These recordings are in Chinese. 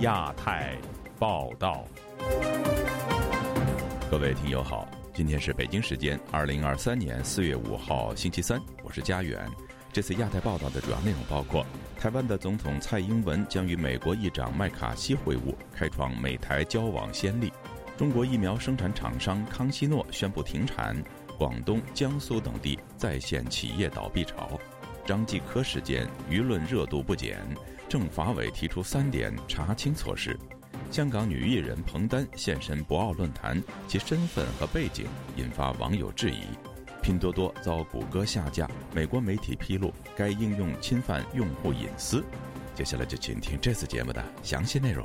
亚太报道，各位听友好，今天是北京时间二零二三年四月五号星期三，我是佳远。这次亚太报道的主要内容包括：台湾的总统蔡英文将与美国议长麦卡锡会晤，开创美台交往先例；中国疫苗生产厂商康希诺宣布停产；广东、江苏等地再现企业倒闭潮。张继科事件舆论热度不减，政法委提出三点查清措施。香港女艺人彭丹现身博鳌论坛，其身份和背景引发网友质疑。拼多多遭谷歌下架，美国媒体披露该应用侵犯用户隐私。接下来就请听这次节目的详细内容。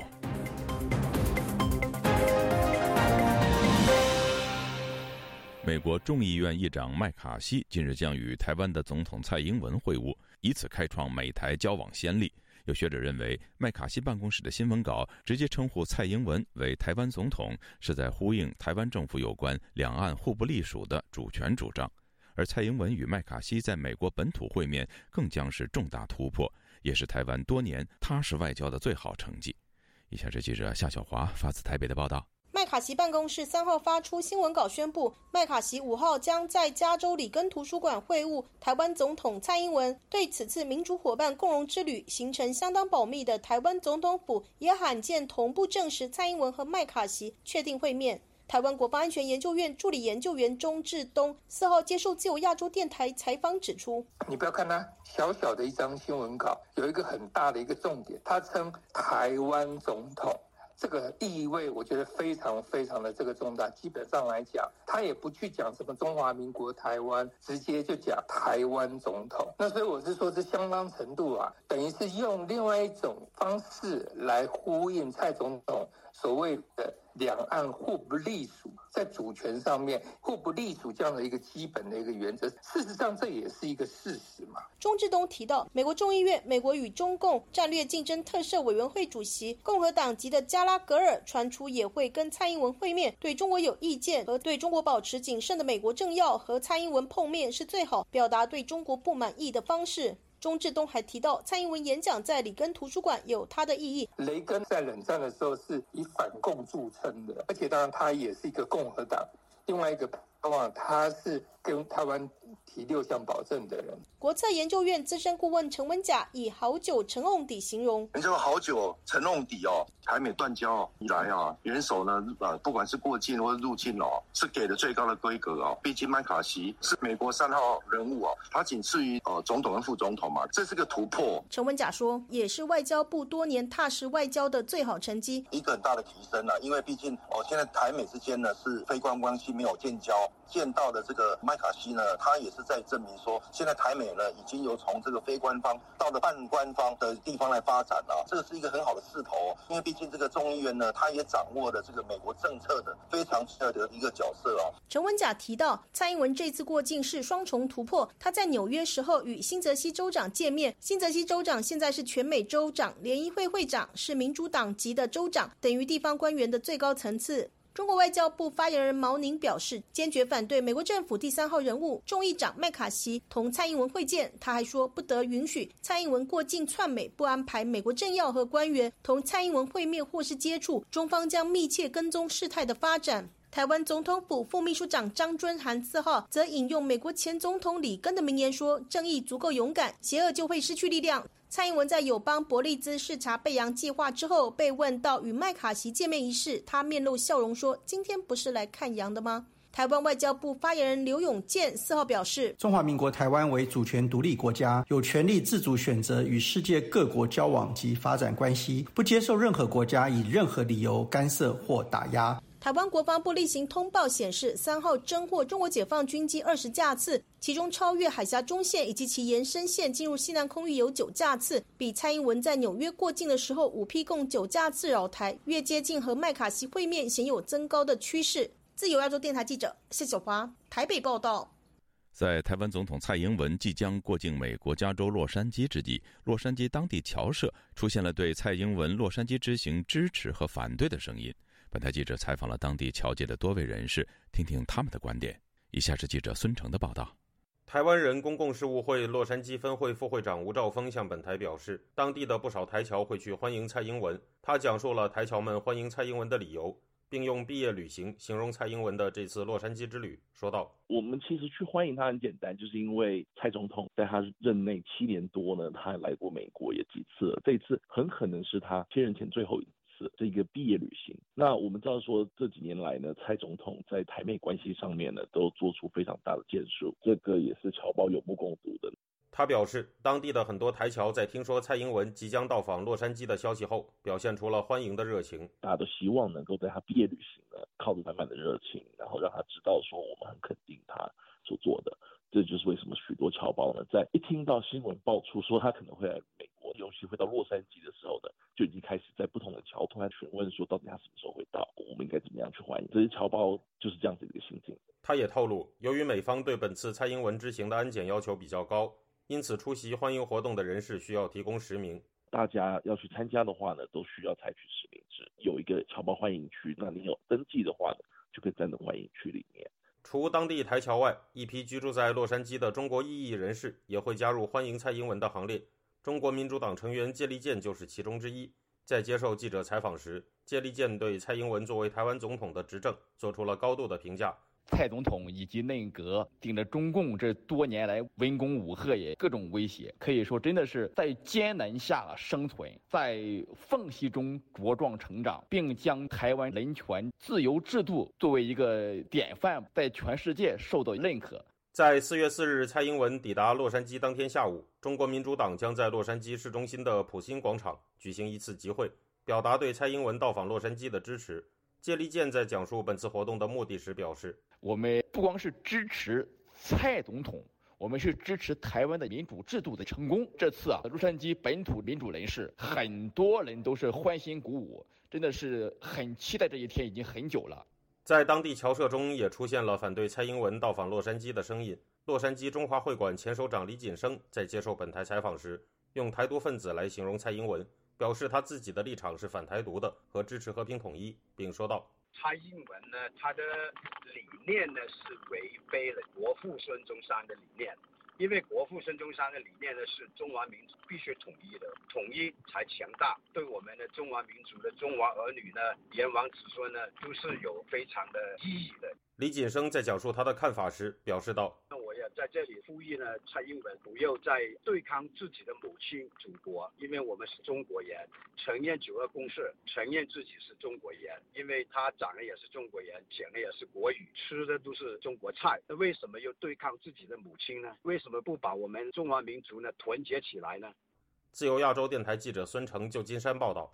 美国众议院议长麦卡锡近日将与台湾的总统蔡英文会晤，以此开创美台交往先例。有学者认为，麦卡锡办公室的新闻稿直接称呼蔡英文为台湾总统，是在呼应台湾政府有关两岸互不隶属的主权主张。而蔡英文与麦卡锡在美国本土会面，更将是重大突破，也是台湾多年踏实外交的最好成绩。以下是记者夏小华发自台北的报道。麦卡锡办公室三号发出新闻稿，宣布麦卡锡五号将在加州里根图书馆会晤台湾总统蔡英文。对此次民主伙伴共荣之旅行程相当保密的台湾总统府，也罕见同步证实蔡英文和麦卡锡确定会面。台湾国防安全研究院助理研究员钟志东四号接受自由亚洲电台采访指出：“你不要看它小小的一张新闻稿，有一个很大的一个重点，他称台湾总统。”这个地位我觉得非常非常的这个重大。基本上来讲，他也不去讲什么中华民国台湾，直接就讲台湾总统。那所以我是说，这相当程度啊，等于是用另外一种方式来呼应蔡总统所谓的。两岸互不隶属，在主权上面互不隶属这样的一个基本的一个原则，事实上这也是一个事实嘛。钟志东提到，美国众议院美国与中共战略竞争特设委员会主席共和党籍的加拉格尔传出也会跟蔡英文会面，对中国有意见和对中国保持谨慎的美国政要和蔡英文碰面是最好表达对中国不满意的方式。钟志东还提到，蔡英文演讲在里根图书馆有它的意义。雷根在冷战的时候是以反共著称的，而且当然他也是一个共和党。另外一个，他是跟台湾。提六项保证的人，国策研究院资深顾问陈文甲以“好酒沉瓮底”形容。你说好酒沉瓮底哦，台美断交以来啊，元首呢啊，不管是过境或者入境哦，是给的最高的规格哦。毕竟麦卡锡是美国三号人物哦，他仅次于呃总统跟副总统嘛，这是个突破。陈文甲说，也是外交部多年踏实外交的最好成绩，一个很大的提升了。因为毕竟哦，现在台美之间呢是非官关系，没有建交。见到的这个麦卡锡呢，他也是在证明说，现在台美呢已经由从这个非官方到了半官方的地方来发展了，这个是一个很好的势头。因为毕竟这个众议院呢，他也掌握了这个美国政策的非常重要的一个角色啊。陈文甲提到，蔡英文这次过境是双重突破。他在纽约时候与新泽西州长见面，新泽西州长现在是全美州长联谊会会长，是民主党籍的州长，等于地方官员的最高层次。中国外交部发言人毛宁表示，坚决反对美国政府第三号人物众议长麦卡锡同蔡英文会见。他还说，不得允许蔡英文过境窜美，不安排美国政要和官员同蔡英文会面或是接触。中方将密切跟踪事态的发展。台湾总统府副秘书长张尊涵四号则引用美国前总统里根的名言说：“正义足够勇敢，邪恶就会失去力量。”蔡英文在友邦伯利兹视察贝洋计划之后，被问到与麦卡锡见面一事，他面露笑容说：“今天不是来看羊的吗？”台湾外交部发言人刘永健四号表示：“中华民国台湾为主权独立国家，有权利自主选择与世界各国交往及发展关系，不接受任何国家以任何理由干涉或打压。”台湾国防部例行通报显示，三号侦获中国解放军机二十架次，其中超越海峡中线以及其延伸线进入西南空域有九架次，比蔡英文在纽约过境的时候五批共九架次扰台，越接近和麦卡锡会面，显有增高的趋势。自由亚洲电台记者谢小华台北报道。在台湾总统蔡英文即将过境美国加州洛杉矶之际，洛杉矶当地侨社出现了对蔡英文洛杉矶之行支持和反对的声音。本台记者采访了当地侨界的多位人士，听听他们的观点。以下是记者孙成的报道。台湾人公共事务会洛杉矶分会副会长吴兆峰向本台表示，当地的不少台侨会去欢迎蔡英文。他讲述了台侨们欢迎蔡英文的理由。并用毕业旅行形容蔡英文的这次洛杉矶之旅，说道：“我们其实去欢迎他很简单，就是因为蔡总统在他任内七年多呢，他来过美国也几次了，这次很可能是他接任前最后一次这个毕业旅行。那我们知道说这几年来呢，蔡总统在台美关系上面呢，都做出非常大的建树，这个也是侨胞有目共睹的。”他表示，当地的很多台侨在听说蔡英文即将到访洛杉矶的消息后，表现出了欢迎的热情。大家都希望能够在他毕业旅行呢，靠着满满的热情，然后让他知道说我们很肯定他所做的。这就是为什么许多侨胞呢，在一听到新闻爆出说他可能会来美国，尤其会到洛杉矶的时候呢，就已经开始在不同的桥突然询问说，到底他什么时候会到，我们应该怎么样去欢迎。这些侨胞就是这样子的一个心境。他也透露，由于美方对本次蔡英文之行的安检要求比较高。因此，出席欢迎活动的人士需要提供实名。大家要去参加的话呢，都需要采取实名制。有一个侨胞欢迎区，那你有登记的话呢，就可以站在欢迎区里面。除当地台侨外，一批居住在洛杉矶的中国异议人士也会加入欢迎蔡英文的行列。中国民主党成员谢立健就是其中之一。在接受记者采访时，谢立健对蔡英文作为台湾总统的执政做出了高度的评价。蔡总统以及内阁顶着中共这多年来文攻武吓也各种威胁，可以说真的是在艰难下生存，在缝隙中茁壮成长，并将台湾人权自由制度作为一个典范，在全世界受到认可。在四月四日，蔡英文抵达洛杉矶当天下午，中国民主党将在洛杉矶市中心的普新广场举行一次集会，表达对蔡英文到访洛杉矶的支持。谢立健在讲述本次活动的目的时表示：“我们不光是支持蔡总统，我们是支持台湾的民主制度的成功。这次啊，洛杉矶本土民主人士很多人都是欢欣鼓舞，真的是很期待这一天，已经很久了。”在当地侨社中也出现了反对蔡英文到访洛杉矶的声音。洛杉矶中华会馆前首长李锦生在接受本台采访时，用“台独分子”来形容蔡英文。表示他自己的立场是反台独的和支持和平统一，并说道：“蔡英文呢，他的理念呢是违背了国父孙中山的理念，因为国父孙中山的理念呢是中华民族必须统一的，统一才强大，对我们的中华民族的中华儿女呢，炎黄子孙呢，都是有非常的意义的。”李锦生在讲述他的看法时表示道。在这里呼吁呢，蔡英文不要再对抗自己的母亲祖国，因为我们是中国人，承认九二共识，承认自己是中国人，因为他长得也是中国人，讲的也是国语，吃的都是中国菜，那为什么又对抗自己的母亲呢？为什么不把我们中华民族呢团结起来呢？自由亚洲电台记者孙成，旧金山报道。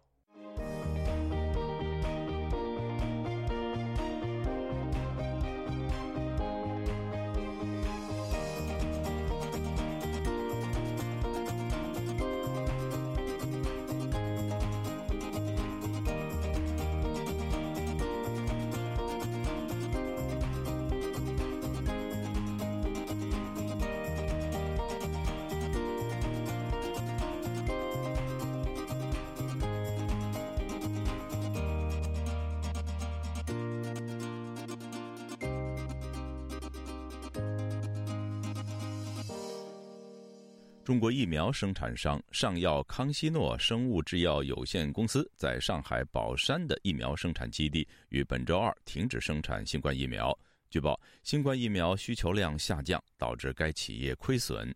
中国疫苗生产商上药康希诺生物制药有限公司在上海宝山的疫苗生产基地于本周二停止生产新冠疫苗。据报，新冠疫苗需求量下降，导致该企业亏损。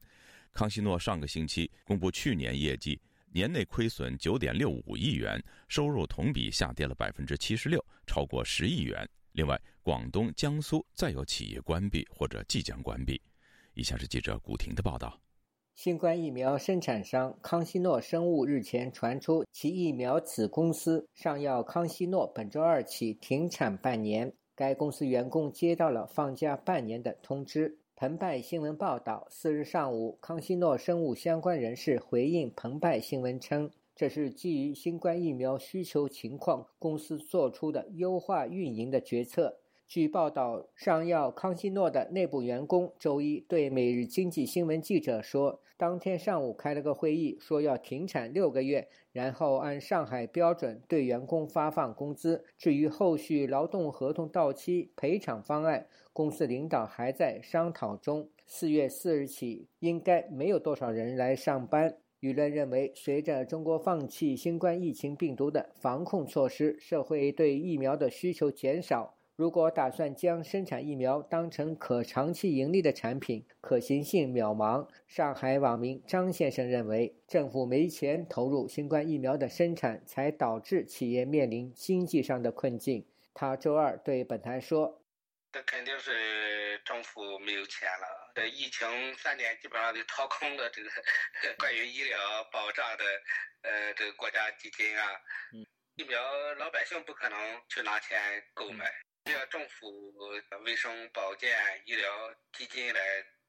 康希诺上个星期公布去年业绩，年内亏损九点六五亿元，收入同比下跌了百分之七十六，超过十亿元。另外，广东、江苏再有企业关闭或者即将关闭。以下是记者古婷的报道。新冠疫苗生产商康希诺生物日前传出，其疫苗子公司上药康希诺本周二起停产半年。该公司员工接到了放假半年的通知。澎湃新闻报道，四日上午，康希诺生物相关人士回应澎湃新闻称，这是基于新冠疫苗需求情况，公司做出的优化运营的决策。据报道，上药康希诺的内部员工周一对《每日经济新闻》记者说，当天上午开了个会议，说要停产六个月，然后按上海标准对员工发放工资。至于后续劳动合同到期赔偿方案，公司领导还在商讨中。四月四日起应该没有多少人来上班。舆论认为，随着中国放弃新冠疫情病毒的防控措施，社会对疫苗的需求减少。如果打算将生产疫苗当成可长期盈利的产品，可行性渺茫。上海网民张先生认为，政府没钱投入新冠疫苗的生产，才导致企业面临经济上的困境。他周二对本台说：“这肯定是政府没有钱了。这疫情三年，基本上就掏空了这个 关于医疗保障的，呃，这个国家基金啊。疫苗老百姓不可能去拿钱购买。”需要政府卫生保健医疗基金来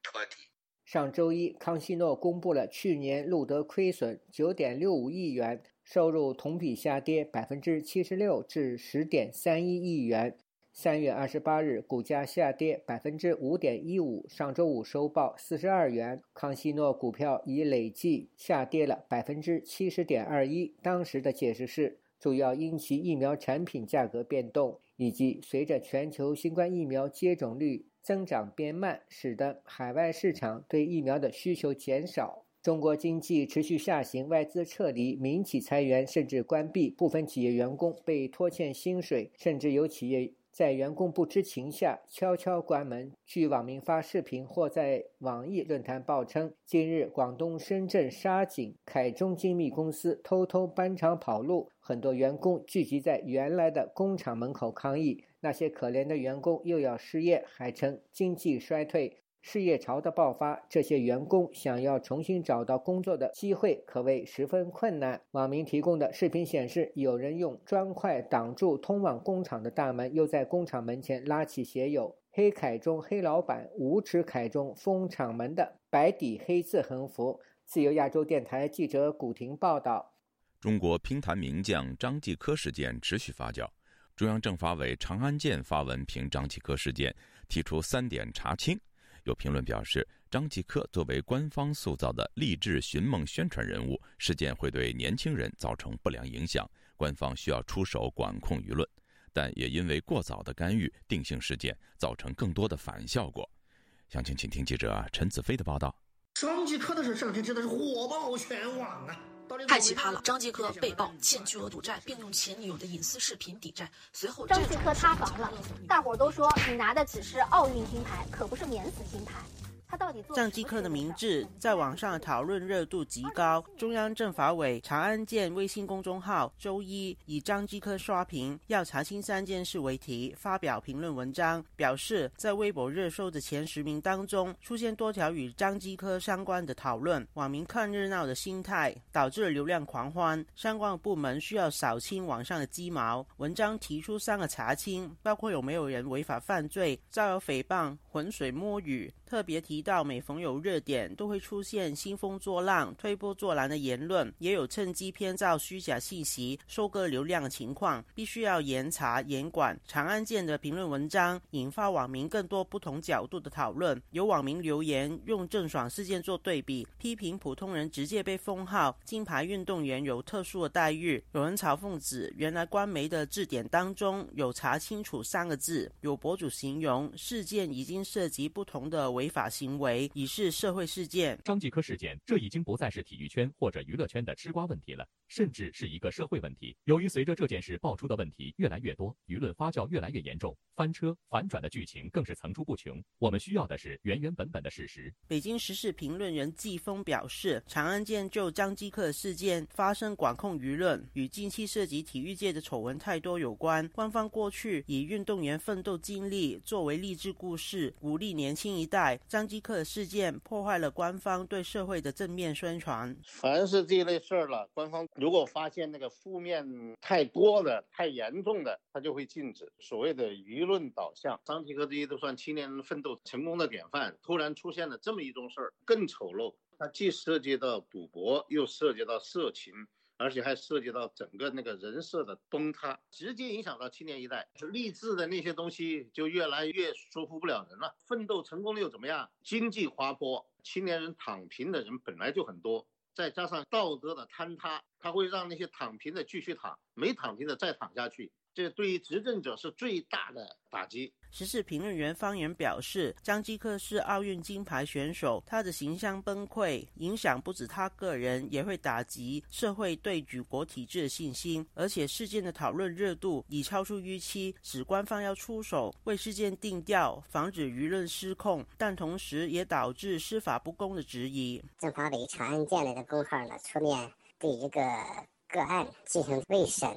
托底。上周一，康希诺公布了去年录得亏损九点六五亿元，收入同比下跌百分之七十六至十点三一亿元。三月二十八日，股价下跌百分之五点一五，上周五收报四十二元。康希诺股票已累计下跌了百分之七十点二一。当时的解释是，主要因其疫苗产品价格变动。以及随着全球新冠疫苗接种率增长变慢，使得海外市场对疫苗的需求减少。中国经济持续下行，外资撤离，民企裁员甚至关闭，部分企业员工被拖欠薪水，甚至有企业。在员工不知情下悄悄关门。据网民发视频或在网易论坛报称，近日广东深圳沙井凯中精密公司偷偷搬厂跑路，很多员工聚集在原来的工厂门口抗议。那些可怜的员工又要失业，还称经济衰退。失业潮的爆发，这些员工想要重新找到工作的机会可谓十分困难。网民提供的视频显示，有人用砖块挡住通往工厂的大门，又在工厂门前拉起写有“黑凯中黑老板无耻凯中封厂门”的白底黑字横幅。自由亚洲电台记者古婷报道：中国乒坛名将张继科事件持续发酵，中央政法委长安健发文评张继科事件，提出三点查清。有评论表示，张继科作为官方塑造的励志寻梦宣传人物，事件会对年轻人造成不良影响，官方需要出手管控舆论。但也因为过早的干预，定性事件造成更多的反效果。详情，请听记者陈子飞的报道。张继科的事，这两天真的是火爆全网啊！太奇葩了！张继科被曝欠巨额赌债，并用前女友的隐私视频抵债。随后，张继科塌房了，大伙儿都说你拿的只是奥运金牌，可不是免死金牌。张继科的名字在网上讨论热度极高。中央政法委长安健微信公众号周一以“张继科刷屏，要查清三件事”为题发表评论文章，表示在微博热搜的前十名当中出现多条与张继科相关的讨论。网民看热闹的心态导致流量狂欢，相关部门需要扫清网上的鸡毛。文章提出三个查清，包括有没有人违法犯罪、造谣诽谤、浑水摸鱼。特别提提到，每逢有热点，都会出现兴风作浪、推波助澜的言论，也有趁机编造虚假信息、收割流量的情况，必须要严查严管。长安健的评论文章引发网民更多不同角度的讨论，有网民留言用郑爽事件做对比，批评普通人直接被封号，金牌运动员有特殊的待遇。有人嘲讽指，原来官媒的字典当中有“查清楚”三个字。有博主形容事件已经涉及不同的。违法行行为已是社会事件。张继科事件，这已经不再是体育圈或者娱乐圈的吃瓜问题了，甚至是一个社会问题。由于随着这件事爆出的问题越来越多，舆论发酵越来越严重，翻车反转的剧情更是层出不穷。我们需要的是原原本本的事实。北京时事评论人季风表示，长安健就张继科事件发生管控舆论，与近期涉及体育界的丑闻太多有关。官方过去以运动员奋斗经历作为励志故事，鼓励年轻一代。张继科事件破坏了官方对社会的正面宣传。凡是这类事儿了，官方如果发现那个负面太多的、太严重的，他就会禁止。所谓的舆论导向，张继科这些都算青年奋斗成功的典范，突然出现了这么一种事儿，更丑陋。它既涉及到赌博，又涉及到色情。而且还涉及到整个那个人设的崩塌，直接影响到青年一代，就励志的那些东西就越来越说服不了人了。奋斗成功了又怎么样？经济滑坡，青年人躺平的人本来就很多，再加上道德的坍塌，他会让那些躺平的继续躺，没躺平的再躺下去。这对于执政者是最大的打击。时事评论员方言表示，张继科是奥运金牌选手，他的形象崩溃，影响不止他个人，也会打击社会对举国体制的信心。而且事件的讨论热度已超出预期，使官方要出手为事件定调，防止舆论失控，但同时也导致司法不公的质疑。政法委长安建类的公号呢，出面对一个个案进行未审。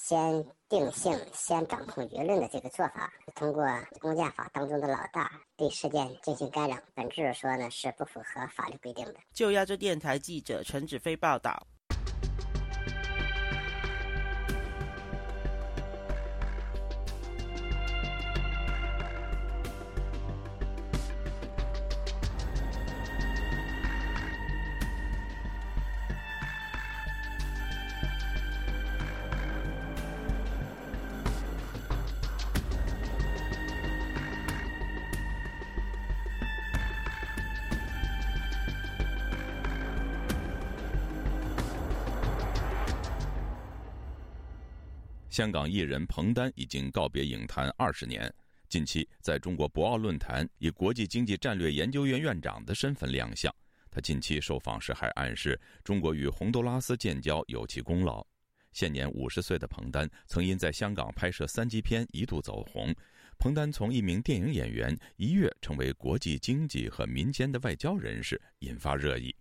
先定性、先掌控舆论的这个做法，通过公检法当中的老大对事件进行干扰，本质说呢是不符合法律规定的。就亚洲电台记者陈子飞报道。香港艺人彭丹已经告别影坛二十年，近期在中国博鳌论坛以国际经济战略研究院院长的身份亮相。他近期受访时还暗示，中国与洪都拉斯建交有其功劳。现年五十岁的彭丹曾因在香港拍摄三级片一度走红。彭丹从一名电影演员一跃成为国际经济和民间的外交人士，引发热议。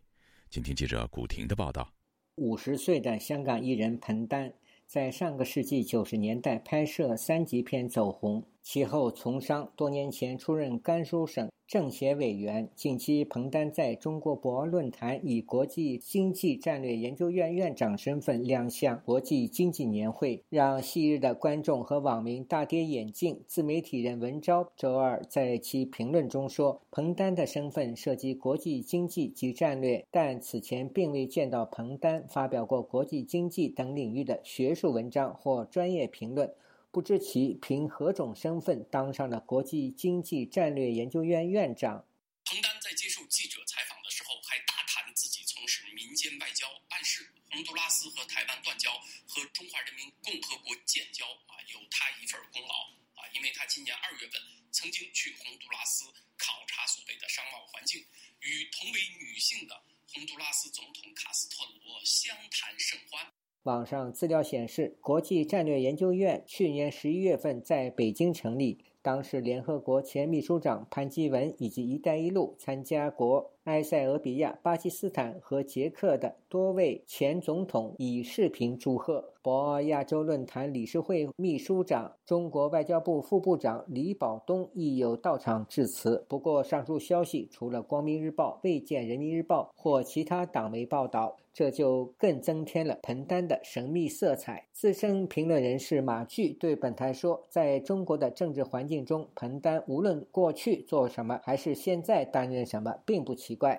请听记者古婷的报道：五十岁的香港艺人彭丹。在上个世纪九十年代拍摄三级片走红，其后从商，多年前出任甘肃省。政协委员近期，彭丹在中国博鳌论坛以国际经济战略研究院院长身份亮相国际经济年会，让昔日的观众和网民大跌眼镜。自媒体人文昭周二在其评论中说：“彭丹的身份涉及国际经济及战略，但此前并未见到彭丹发表过国际经济等领域的学术文章或专业评论。”不知其凭何种身份当上了国际经济战略研究院院长。彭丹在接受记者采访的时候，还大谈自己从事民间外交，暗示洪都拉斯和台湾断交和中华人民共和国建交啊有他一份功劳啊，因为他今年二月份曾经去洪都拉斯考察所谓的商贸环境，与同为女性的洪都拉斯总统卡斯特罗相谈甚欢。网上资料显示，国际战略研究院去年十一月份在北京成立。当时，联合国前秘书长潘基文以及“一带一路”参加国埃塞俄比亚、巴基斯坦和捷克的多位前总统以视频祝贺。博鳌亚洲论坛理事会秘书长、中国外交部副部长李保东亦有到场致辞。不过，上述消息除了光明日报未见人民日报或其他党媒报道。这就更增添了彭丹的神秘色彩。资深评论人士马巨对本台说：“在中国的政治环境中，彭丹无论过去做什么，还是现在担任什么，并不奇怪。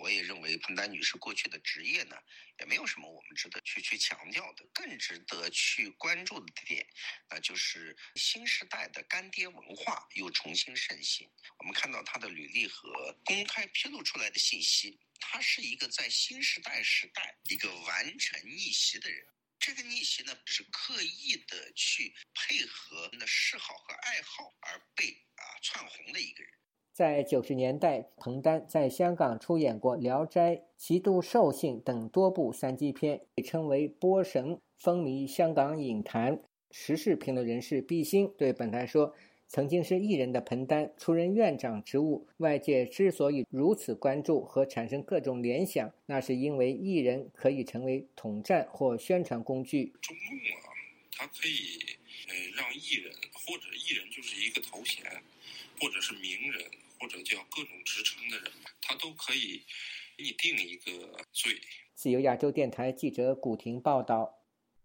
我也认为彭丹女士过去的职业呢，也没有什么我们值得去去强调的。更值得去关注的点，那就是新时代的干爹文化又重新盛行。我们看到她的履历和公开披露出来的信息。”他是一个在新时代时代一个完成逆袭的人，这个逆袭呢是刻意的去配合的嗜好和爱好而被啊窜红的一个人。在九十年代，彭丹在香港出演过《聊斋》《极度兽性》等多部三级片，被称为“波神”，风靡香港影坛。时事评论人士毕兴对本台说。曾经是艺人的彭丹出任院长职务，外界之所以如此关注和产生各种联想，那是因为艺人可以成为统战或宣传工具。中共啊，它可以呃让艺人或者艺人就是一个头衔，或者是名人，或者叫各种职称的人，他都可以给你定一个罪。自由亚洲电台记者古婷报道。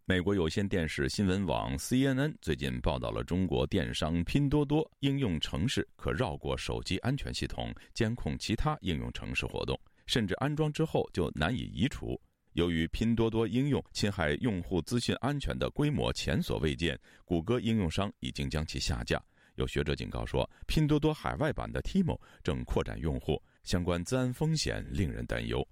美国有线电视新闻网 CNN 最近报道了中国电商拼多多应用程式可绕过手机安全系统监控其他应用程式活动，甚至安装之后就难以移除。由于拼多多应用侵害用户资讯安全的规模前所未见，谷歌应用商已经将其下架。有学者警告说，拼多多海外版的 Timo 正扩展用户，相关治安风险令人担忧。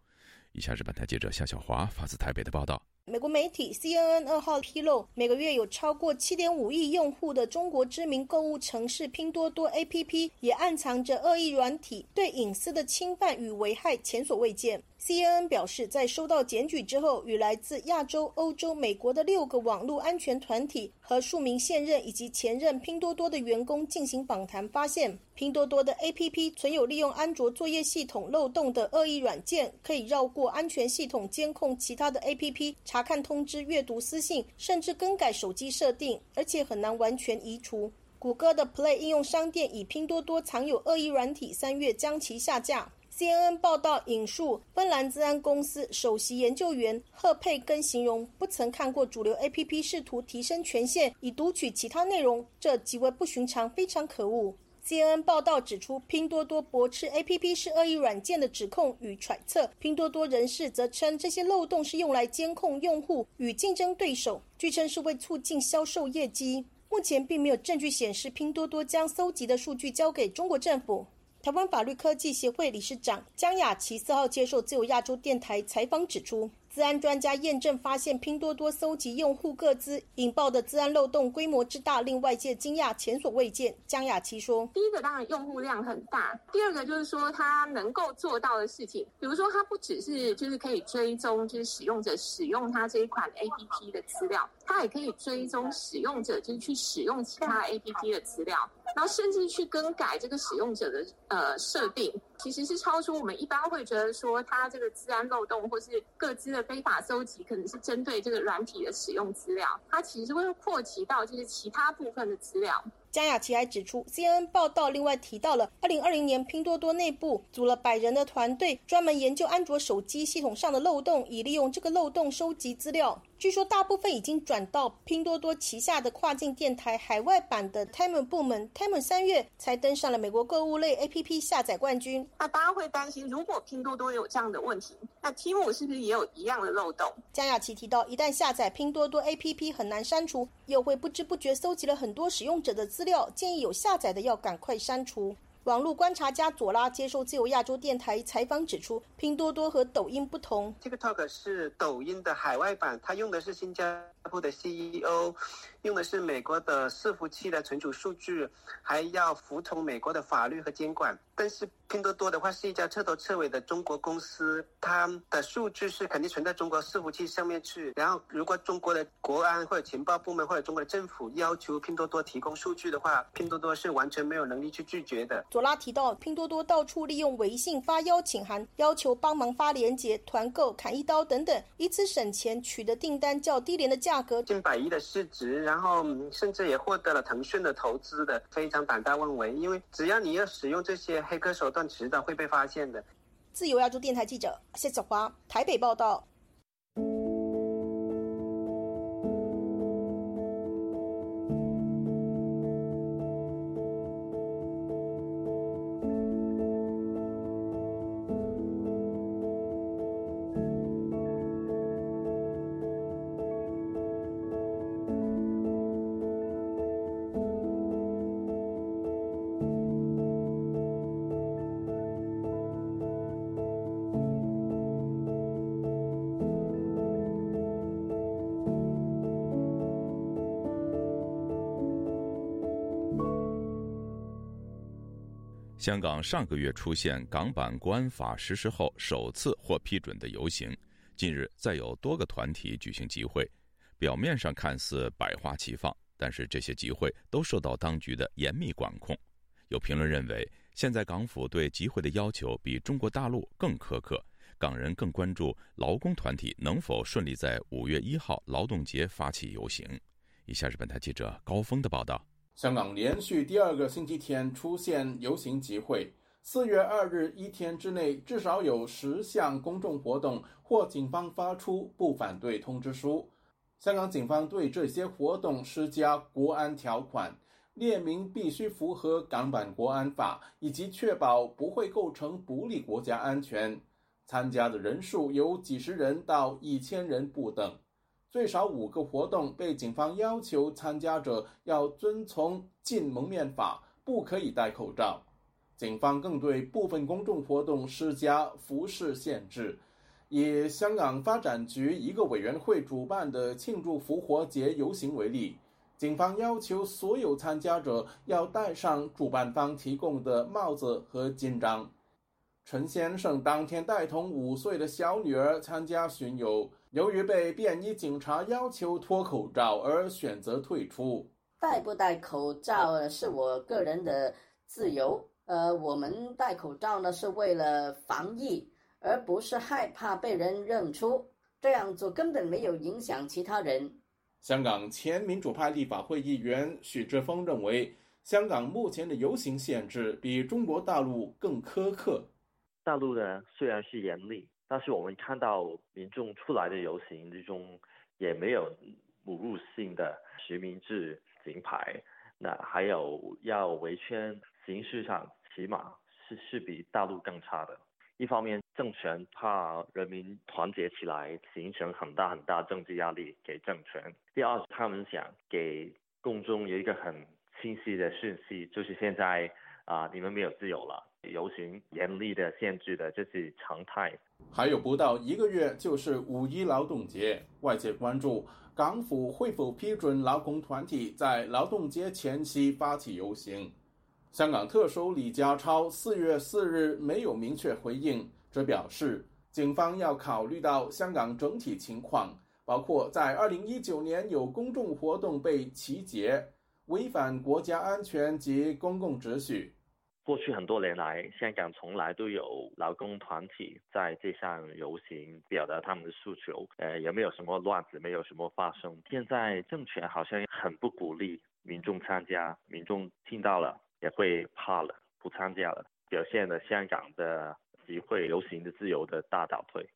以下是本台记者夏小华发自台北的报道。美国媒体 CNN 二号披露，每个月有超过七点五亿用户的中国知名购物城市拼多多 APP 也暗藏着恶意软体，对隐私的侵犯与危害前所未见。CNN 表示，在收到检举之后，与来自亚洲、欧洲、美国的六个网络安全团体和数名现任以及前任拼多多的员工进行访谈，发现拼多多的 APP 存有利用安卓作业系统漏洞的恶意软件，可以绕过安全系统监控其他的 APP，查看通知、阅读私信，甚至更改手机设定，而且很难完全移除。谷歌的 Play 应用商店以拼多多藏有恶意软体，三月将其下架。CNN 报道引述芬兰治安公司首席研究员赫佩根形容，不曾看过主流 APP 试图提升权限以读取其他内容，这极为不寻常，非常可恶。CNN 报道指出，拼多多驳斥 APP 是恶意软件的指控与揣测。拼多多人士则称，这些漏洞是用来监控用户与竞争对手，据称是为促进销售业绩。目前并没有证据显示拼多多将搜集的数据交给中国政府。台湾法律科技协会理事长江雅琪四号接受自由亚洲电台采访指出。资安专家验证发现，拼多多搜集用户个资引爆的资安漏洞规模之大，令外界惊讶前所未见。江雅琪说：“第一个当然用户量很大，第二个就是说它能够做到的事情，比如说它不只是就是可以追踪就是使用者使用它这一款 APP 的资料，它也可以追踪使用者就是去使用其他 APP 的资料，然后甚至去更改这个使用者的呃设定，其实是超出我们一般会觉得说它这个治安漏洞或是各自的。”非法搜集可能是针对这个软体的使用资料，它其实会扩及到就是其他部分的资料。江雅琪还指出，CNN 报道另外提到了2020年拼多多内部组了百人的团队，专门研究安卓手机系统上的漏洞，以利用这个漏洞收集资料。据说大部分已经转到拼多多旗下的跨境电台海外版的 Timer 部门。Timer 三月才登上了美国购物类 APP 下载冠军。那大家会担心，如果拼多多有这样的问题，那 Timer 是不是也有一样的漏洞？江雅琪提到，一旦下载拼多多 APP 很难删除，又会不知不觉搜集了很多使用者的资料，建议有下载的要赶快删除。网络观察家佐拉接受自由亚洲电台采访指出，拼多多和抖音不同，TikTok 是抖音的海外版，它用的是新加坡的 CEO。用的是美国的伺服器的存储数据，还要服从美国的法律和监管。但是拼多多的话是一家彻头彻尾的中国公司，它的数据是肯定存在中国伺服器上面去。然后，如果中国的国安或者情报部门或者中国的政府要求拼多多提供数据的话，拼多多是完全没有能力去拒绝的。左拉提到，拼多多到处利用微信发邀请函，要求帮忙发链接、团购、砍一刀等等，以此省钱，取得订单较低廉的价格，近百亿的市值。然后甚至也获得了腾讯的投资的，非常胆大妄为。因为只要你要使用这些黑客手段，迟早会被发现的。自由亚洲电台记者谢小华台北报道。香港上个月出现港版国安法实施后首次获批准的游行，近日再有多个团体举行集会，表面上看似百花齐放，但是这些集会都受到当局的严密管控。有评论认为，现在港府对集会的要求比中国大陆更苛刻，港人更关注劳工团体能否顺利在五月一号劳动节发起游行。以下是本台记者高峰的报道。香港连续第二个星期天出现游行集会。四月二日一天之内，至少有十项公众活动或警方发出不反对通知书。香港警方对这些活动施加国安条款，列明必须符合港版国安法，以及确保不会构成不利国家安全。参加的人数由几十人到一千人不等。最少五个活动被警方要求参加者要遵从禁蒙面法，不可以戴口罩。警方更对部分公众活动施加服饰限制，以香港发展局一个委员会主办的庆祝复活节游行为例，警方要求所有参加者要戴上主办方提供的帽子和襟章。陈先生当天带同五岁的小女儿参加巡游，由于被便衣警察要求脱口罩而选择退出。戴不戴口罩是我个人的自由，呃，我们戴口罩呢是为了防疫，而不是害怕被人认出。这样做根本没有影响其他人。香港前民主派立法会议员许志峰认为，香港目前的游行限制比中国大陆更苛刻。大陆呢虽然是严厉，但是我们看到民众出来的游行之中也没有侮辱性的实名制警牌，那还有要围圈，形式上起码是是比大陆更差的。一方面，政权怕人民团结起来，形成很大很大政治压力给政权；第二，他们想给公众有一个很清晰的讯息，就是现在啊，你们没有自由了。游行严厉的限制的，这是常态。还有不到一个月就是五一劳动节，外界关注港府会否批准劳工团体在劳动节前夕发起游行。香港特首李家超四月四日没有明确回应，只表示警方要考虑到香港整体情况，包括在二零一九年有公众活动被集结，违反国家安全及公共秩序。过去很多年来，香港从来都有劳工团体在街上游行，表达他们的诉求。呃，也没有什么乱子，没有什么发生。现在政权好像很不鼓励民众参加，民众听到了也会怕了，不参加了，表现了香港的集会游行的自由的大倒退。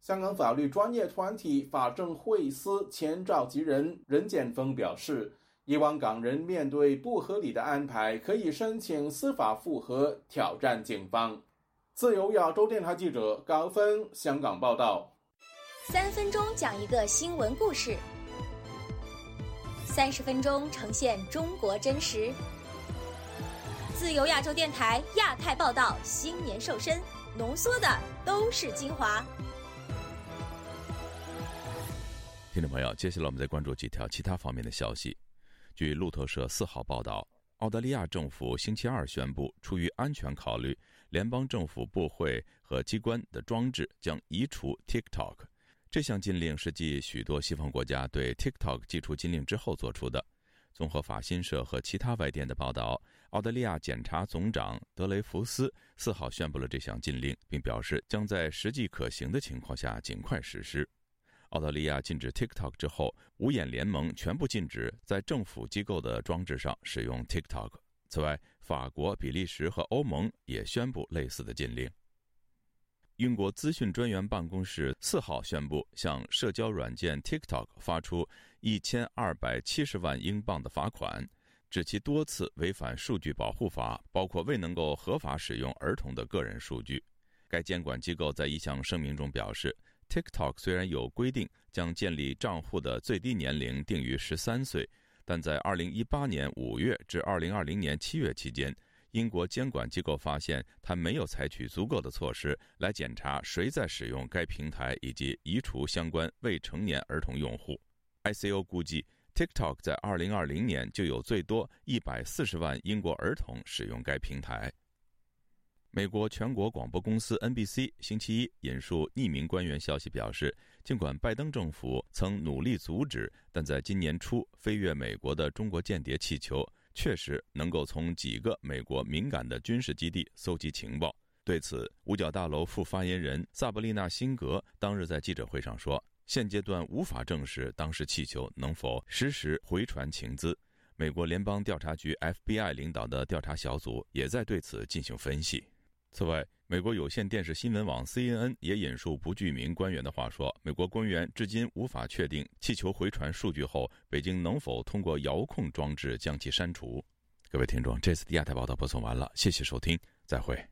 香港法律专业团体法政会司前召集人任建峰表示。以往港人面对不合理的安排，可以申请司法复核，挑战警方。自由亚洲电台记者高峰香港报道。三分钟讲一个新闻故事，三十分钟呈现中国真实。自由亚洲电台亚太报道新年瘦身，浓缩的都是精华。听众朋友，接下来我们再关注几条其他方面的消息。据路透社四号报道，澳大利亚政府星期二宣布，出于安全考虑，联邦政府部会和机关的装置将移除 TikTok。这项禁令是继许多西方国家对 TikTok 寄出禁令之后做出的。综合法新社和其他外电的报道，澳大利亚检察总长德雷福斯四号宣布了这项禁令，并表示将在实际可行的情况下尽快实施。澳大利亚禁止 TikTok 之后，五眼联盟全部禁止在政府机构的装置上使用 TikTok。此外，法国、比利时和欧盟也宣布类似的禁令。英国资讯专员办公室四号宣布向社交软件 TikTok 发出一千二百七十万英镑的罚款，指其多次违反数据保护法，包括未能够合法使用儿童的个人数据。该监管机构在一项声明中表示。TikTok 虽然有规定将建立账户的最低年龄定于十三岁，但在二零一八年五月至二零二零年七月期间，英国监管机构发现它没有采取足够的措施来检查谁在使用该平台以及移除相关未成年儿童用户。ICO 估计，TikTok 在二零二零年就有最多一百四十万英国儿童使用该平台。美国全国广播公司 NBC 星期一引述匿名官员消息表示，尽管拜登政府曾努力阻止，但在今年初飞越美国的中国间谍气球确实能够从几个美国敏感的军事基地搜集情报。对此，五角大楼副发言人萨布丽娜·辛格当日在记者会上说：“现阶段无法证实当时气球能否实时回传情资。”美国联邦调查局 FBI 领导的调查小组也在对此进行分析。此外，美国有线电视新闻网 CNN 也引述不具名官员的话说：“美国官员至今无法确定气球回传数据后，北京能否通过遥控装置将其删除。”各位听众，这次的亚太报道播送完了，谢谢收听，再会。